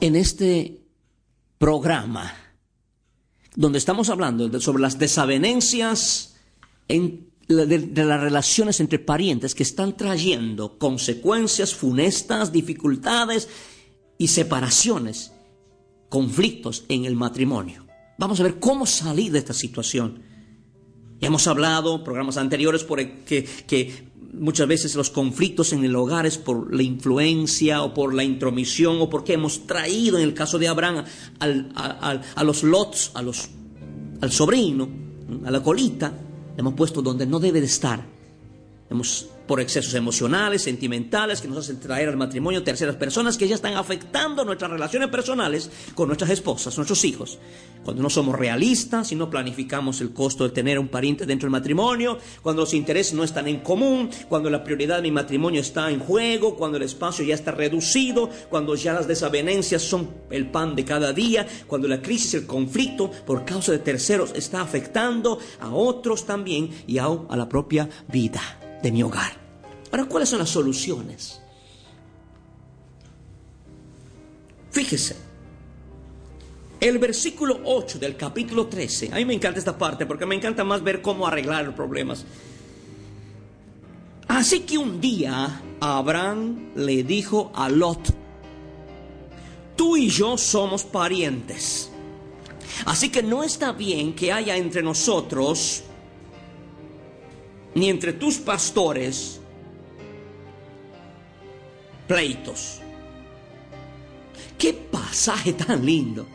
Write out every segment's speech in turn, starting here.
En este programa, donde estamos hablando sobre las desavenencias en- de, las relaciones entre parientes que están trayendo consecuencias funestas, dificultades y separaciones, conflictos en el matrimonio. Vamos a ver cómo salir de esta situación. Ya hemos hablado programas anteriores por que, que muchas veces los conflictos en el hogar es por la influencia o por la intromisión o porque hemos traído, en el caso de Abraham, al- a, a- los lots, a los, al sobrino, a la colita, hemos puesto donde no debe de estar. Hemos, por excesos emocionales, sentimentales, que nos hacen traer al matrimonio terceras personas que ya están afectando nuestras relaciones personales con nuestras esposas, nuestros hijos. Cuando no somos realistas y no planificamos el costo de tener un pariente dentro del matrimonio, cuando los intereses no están en común, cuando la prioridad de mi matrimonio está en juego, cuando el espacio ya está reducido, cuando ya las desavenencias son el pan de cada día, cuando la crisis, el conflicto por causa de terceros está afectando a otros también y a la propia vida de mi hogar. Ahora, ¿cuáles son las soluciones? Fíjese, el versículo 8 del capítulo 13, a mí me encanta esta parte porque me encanta más ver cómo arreglar los problemas. Así que un día Abraham le dijo a Lot, tú y yo somos parientes. Así que no está bien que haya entre nosotros, ni entre tus pastores, pleitos. Qué pasaje tan lindo.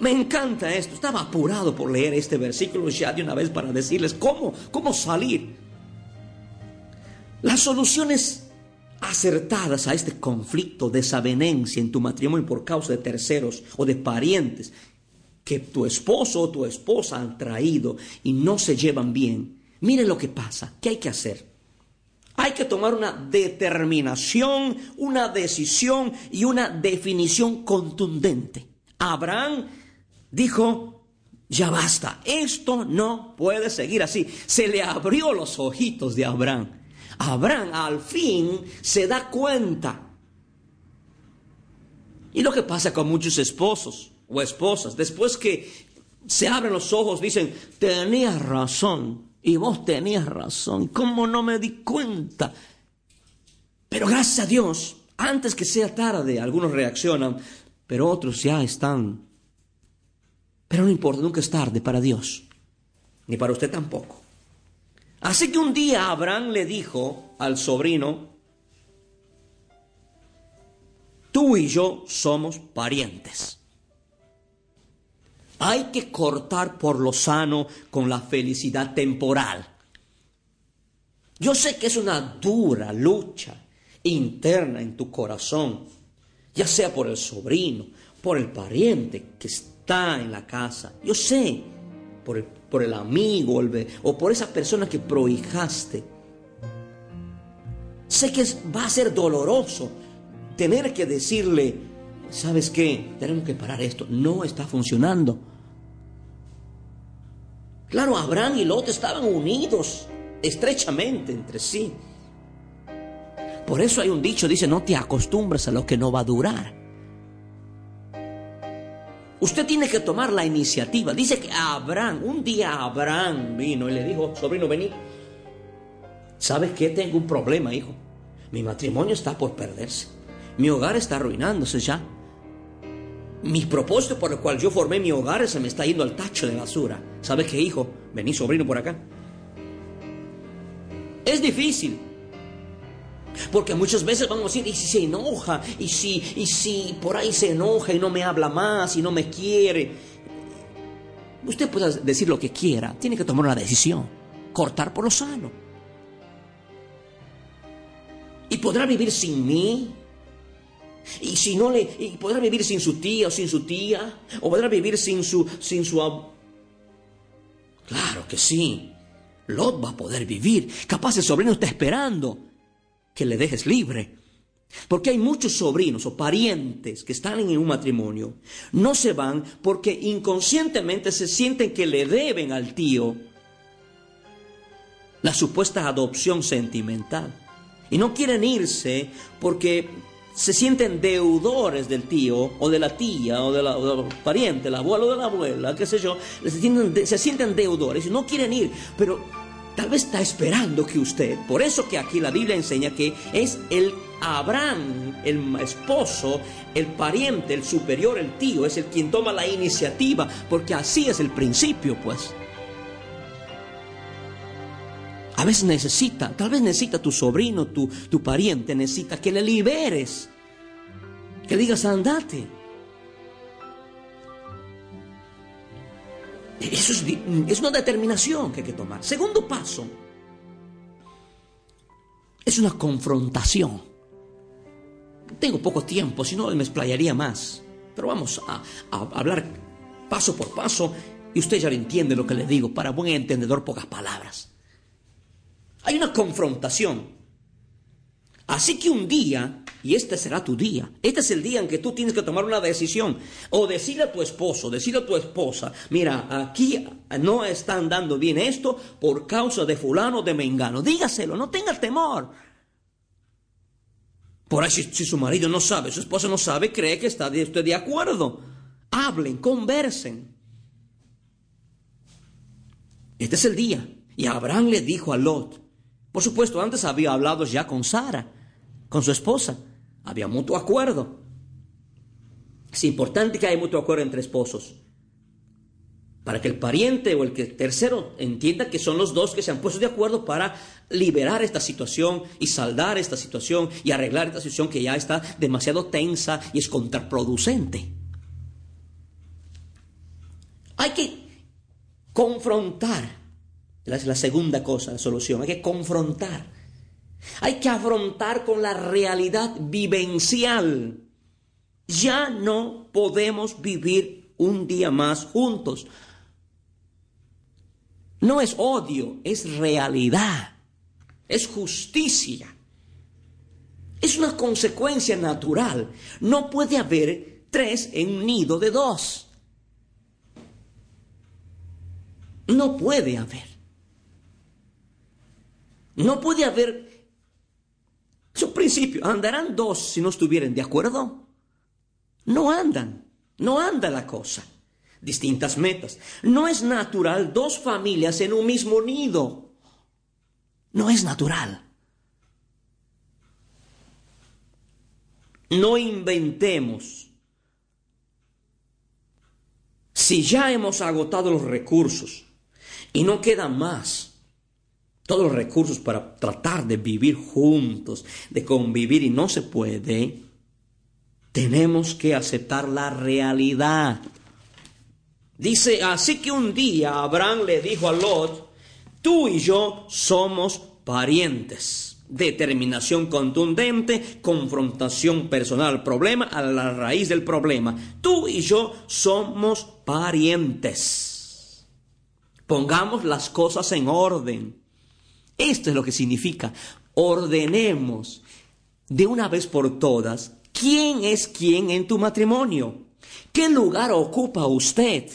Me encanta esto. Estaba apurado por leer este versículo ya de una vez para decirles cómo, cómo salir. Las soluciones acertadas a este conflicto, desavenencia en tu matrimonio por causa de terceros o de parientes que tu esposo o tu esposa han traído y no se llevan bien. Miren lo que pasa. ¿Qué hay que hacer? Hay que tomar una determinación, una decisión y una definición contundente. Abraham dijo, ya basta, esto no puede seguir así. Se le abrió los ojitos de Abraham. Abraham al fin se da cuenta. Y lo que pasa con muchos esposos o esposas, después que se abren los ojos, dicen, tenías razón. Y vos tenías razón. ¿Cómo no me di cuenta? Pero gracias a Dios, antes que sea tarde, algunos reaccionan, pero otros ya están. Pero no importa, nunca es tarde para Dios, ni para usted tampoco. Así que un día Abraham le dijo al sobrino, tú y yo somos parientes. Hay que cortar por lo sano con la felicidad temporal. Yo sé que es una dura lucha interna en tu corazón, ya sea por el sobrino, por el pariente que está en la casa. Yo sé, por el, amigo o por esa persona que prohijaste. Sé que va a ser doloroso tener que decirle, ¿sabes qué? Tenemos que parar esto. No está funcionando. Claro, Abraham y Lot estaban unidos estrechamente entre sí. Por eso hay un dicho, dice, no te acostumbres a lo que no va a durar. Usted tiene que tomar la iniciativa. Dice que Abraham, un día Abraham vino y le dijo, sobrino, vení. ¿Sabes qué? Tengo un problema, hijo. Mi matrimonio está por perderse. Mi hogar está arruinándose ya. Mi propósito por el cual yo formé mi hogar se me está yendo al tacho de basura. ¿Sabes qué, hijo? Vení, sobrino, por acá. Es difícil. Porque muchas veces vamos a decir, ¿y si se enoja? ¿Y si, y si por ahí se enoja y no me habla más y no me quiere? Usted puede decir lo que quiera, tiene que tomar una decisión cortar por lo sano. Y podrá vivir sin mí. Y si no le, podrá vivir sin su tía o sin su tía, o podrá vivir sin su, sin su Claro que sí. Lot va a poder vivir. Capaz el sobrino está esperando que le dejes libre. Porque hay muchos sobrinos o parientes que están en un matrimonio. No se van porque inconscientemente se sienten que le deben al tío la supuesta adopción sentimental. Y no quieren irse porque se sienten deudores del tío o de la tía o de la, pariente, el abuelo o de la abuela, qué sé yo, se sienten, se sienten deudores y no quieren ir, pero tal vez está esperando que usted, por eso que aquí la Biblia enseña que es el Abraham, el esposo, el pariente, el superior, el tío, es el quien toma la iniciativa, porque así es el principio, pues. A veces necesita, tal vez necesita tu sobrino, tu, pariente, necesita que le liberes. Que digas, andate. Eso es, es una determinación que hay que tomar. Segundo paso, es una confrontación. Tengo poco tiempo, si no me explayaría más. Pero vamos a, a, hablar paso por paso y usted ya lo entiende lo que le digo. Para buen entendedor, pocas palabras. Hay una confrontación. Así que un día, y este será tu día, este es el día en que tú tienes que tomar una decisión, o decirle a tu esposo, decirle a tu esposa, mira, aquí no están dando bien esto por causa de fulano de mengano, dígaselo, no tenga temor. Por ahí si, su marido no sabe, su esposa no sabe, cree que está usted de acuerdo. Hablen, conversen. Este es el día. Y Abraham le dijo a Lot, por supuesto, antes había hablado ya con Sara, con su esposa. Había mutuo acuerdo. Es importante que haya mutuo acuerdo entre esposos. Para que el pariente o el tercero entienda que son los dos que se han puesto de acuerdo para liberar esta situación y saldar esta situación y arreglar esta situación que ya está demasiado tensa y es contraproducente. Hay que confrontar es la segunda cosa, la solución. Hay que confrontar. Hay que afrontar con la realidad vivencial. Ya no podemos vivir un día más juntos. No es odio, es realidad. Es justicia. Es una consecuencia natural. No puede haber tres en un nido de dos. No puede haber. No puede haber... Es un principio. ¿Andarán dos si no estuvieran de acuerdo? No andan. No anda la cosa. Distintas metas. No es natural dos familias en un mismo nido. No es natural. No inventemos. Si ya hemos agotado los recursos y no queda más, todos los recursos para tratar de vivir juntos, de convivir y no se puede, tenemos que aceptar la realidad. Dice, así que un día Abraham le dijo a Lot, tú y yo somos parientes. Determinación contundente, confrontación personal, problema a la raíz del problema. Tú y yo somos parientes. Pongamos las cosas en orden. Esto es lo que significa. Ordenemos de una vez por todas quién es quién en tu matrimonio. ¿Qué lugar ocupa usted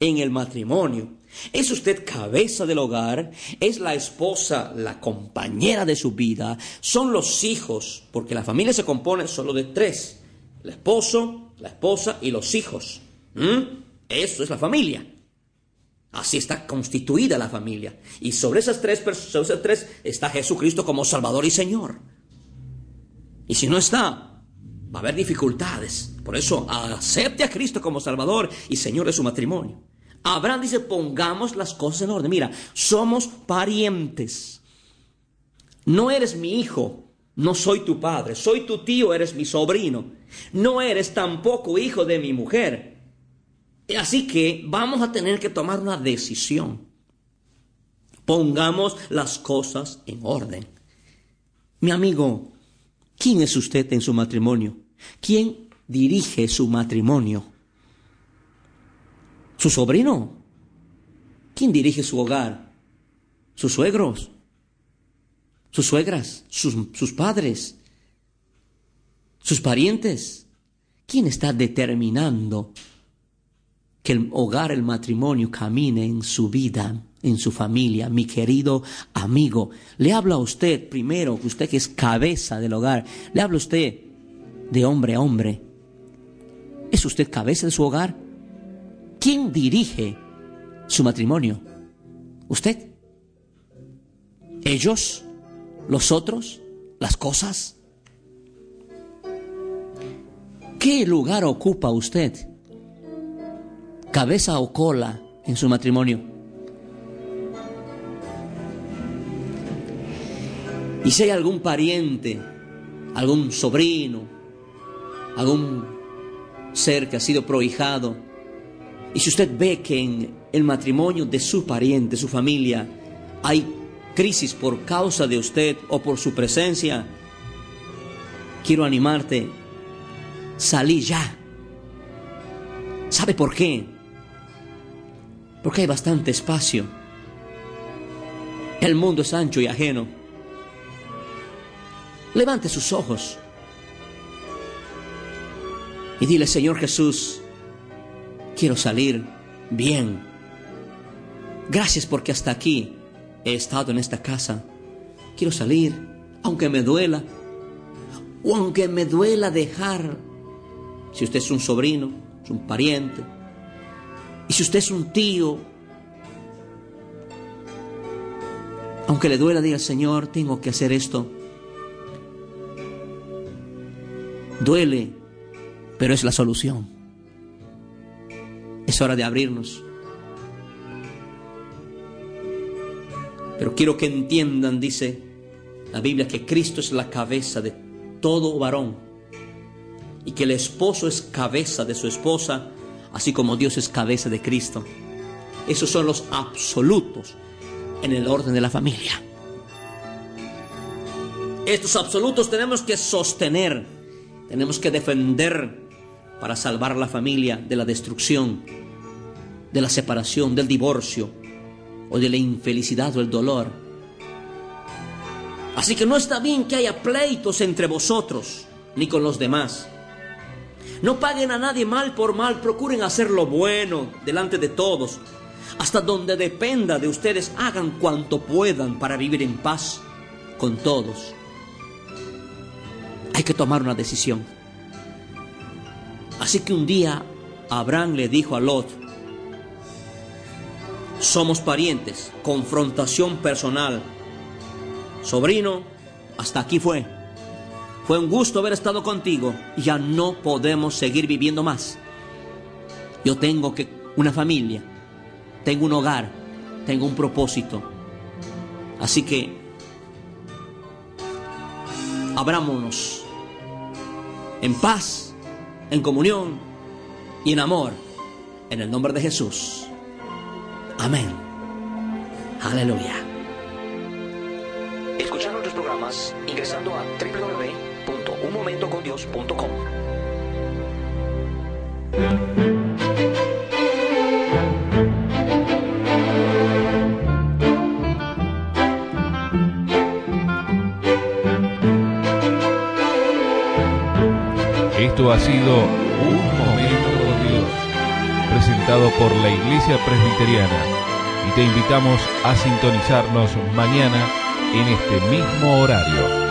en el matrimonio? ¿Es usted cabeza del hogar? ¿Es la esposa la compañera de su vida? ¿Son los hijos? Porque la familia se compone solo de tres. El esposo, la esposa y los hijos. ¿Mm? Eso es la familia. Así está constituida la familia. Y sobre esas tres, sobre esas tres está Jesucristo como Salvador y Señor. Y si no está, va a haber dificultades. Por eso acepte a Cristo como Salvador y Señor de su matrimonio. Abraham dice, pongamos las cosas en orden. Mira, somos parientes. No eres mi hijo, no soy tu padre, soy tu tío, eres mi sobrino. No eres tampoco hijo de mi mujer, Así que vamos a tener que tomar una decisión. Pongamos las cosas en orden. Mi amigo, ¿quién es usted en su matrimonio? ¿Quién dirige su matrimonio? ¿Su sobrino? ¿Quién dirige su hogar? ¿Sus suegros? ¿Sus suegras? ¿Sus, padres? ¿Sus parientes? ¿Quién está determinando que el hogar, el matrimonio camine en su vida, en su familia? Mi querido amigo, le habla a usted primero, usted que es cabeza del hogar, le habla a usted de hombre a hombre. ¿Es usted cabeza de su hogar? ¿Quién dirige su matrimonio? ¿Usted? ¿Ellos? ¿Los otros? ¿Las cosas? ¿Qué lugar ocupa usted? ¿Cabeza o cola en su matrimonio? Y si hay algún pariente, algún sobrino, algún ser que ha sido prohijado, y si usted ve que en el matrimonio de su pariente, su familia, hay crisis por causa de usted o por su presencia, quiero animarte salí ya. ¿Sabe por qué? Porque hay bastante espacio. El mundo es ancho y ajeno. Levante sus ojos y dile, Señor Jesús, quiero salir bien. Gracias porque hasta aquí he estado en esta casa. Quiero salir, aunque me duela, o aunque me duela dejar si usted es un sobrino, es un pariente, y si usted es un tío, aunque le duela, diga, Señor, tengo que hacer esto. Duele, pero es la solución. Es hora de abrirnos. Pero quiero que entiendan, dice la Biblia, que Cristo es la cabeza de todo varón y que el esposo es cabeza de su esposa, así como Dios es cabeza de Cristo. Esos son los absolutos en el orden de la familia. Estos absolutos tenemos que sostener, tenemos que defender para salvar la familia de la destrucción, de la separación, del divorcio o de la infelicidad o el dolor. Así que no está bien que haya pleitos entre vosotros ni con los demás. No paguen a nadie mal por mal, procuren hacer lo bueno delante de todos. Hasta donde dependa de ustedes, hagan cuanto puedan para vivir en paz con todos. Hay que tomar una decisión. Así que un día Abraham le dijo a Lot, somos parientes, confrontación personal. Sobrino, hasta aquí fue. Fue un gusto haber estado contigo. Ya no podemos seguir viviendo más. Yo tengo que una familia, tengo un hogar, tengo un propósito. Así que abrámonos en paz, en comunión y en amor. En el nombre de Jesús. Amén. Aleluya. Escuchar nuestros programas ingresando a www unmomentocondios.com. Esto ha sido Un Momento con Dios, presentado por la Iglesia Presbiteriana, y te invitamos a sintonizarnos mañana en este mismo horario.